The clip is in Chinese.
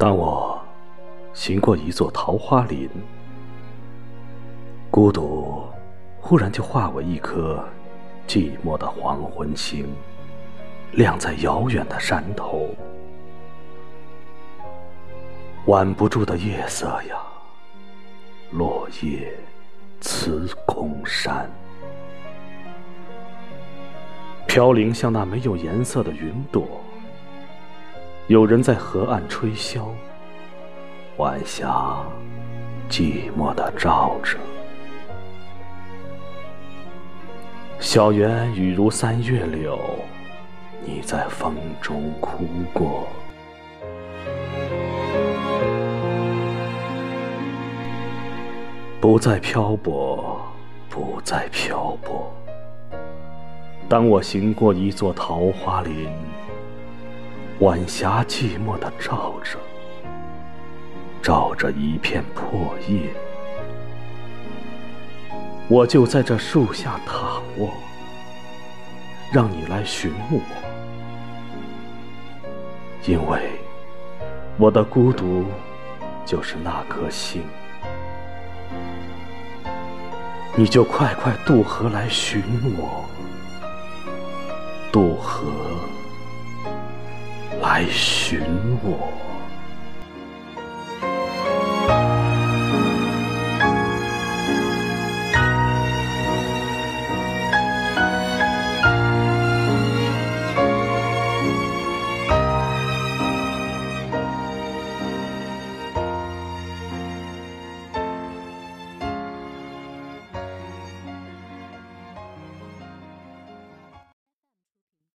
当我行过一座桃花林，孤独忽然就化为一颗寂寞的黄昏星，亮在遥远的山头。挽不住的夜色呀，落叶辞空山。飘零像那没有颜色的云朵，有人在河岸吹箫，晚霞寂寞的照着。小园雨如三月柳，你在风中哭过。不再漂泊，不再漂泊。当我行过一座桃花林，晚霞寂寞的照着，照着一片破叶，我就在这树下躺卧，让你来寻我，因为我的孤独就是那颗星，你就快快渡河来寻我。渡河来寻我。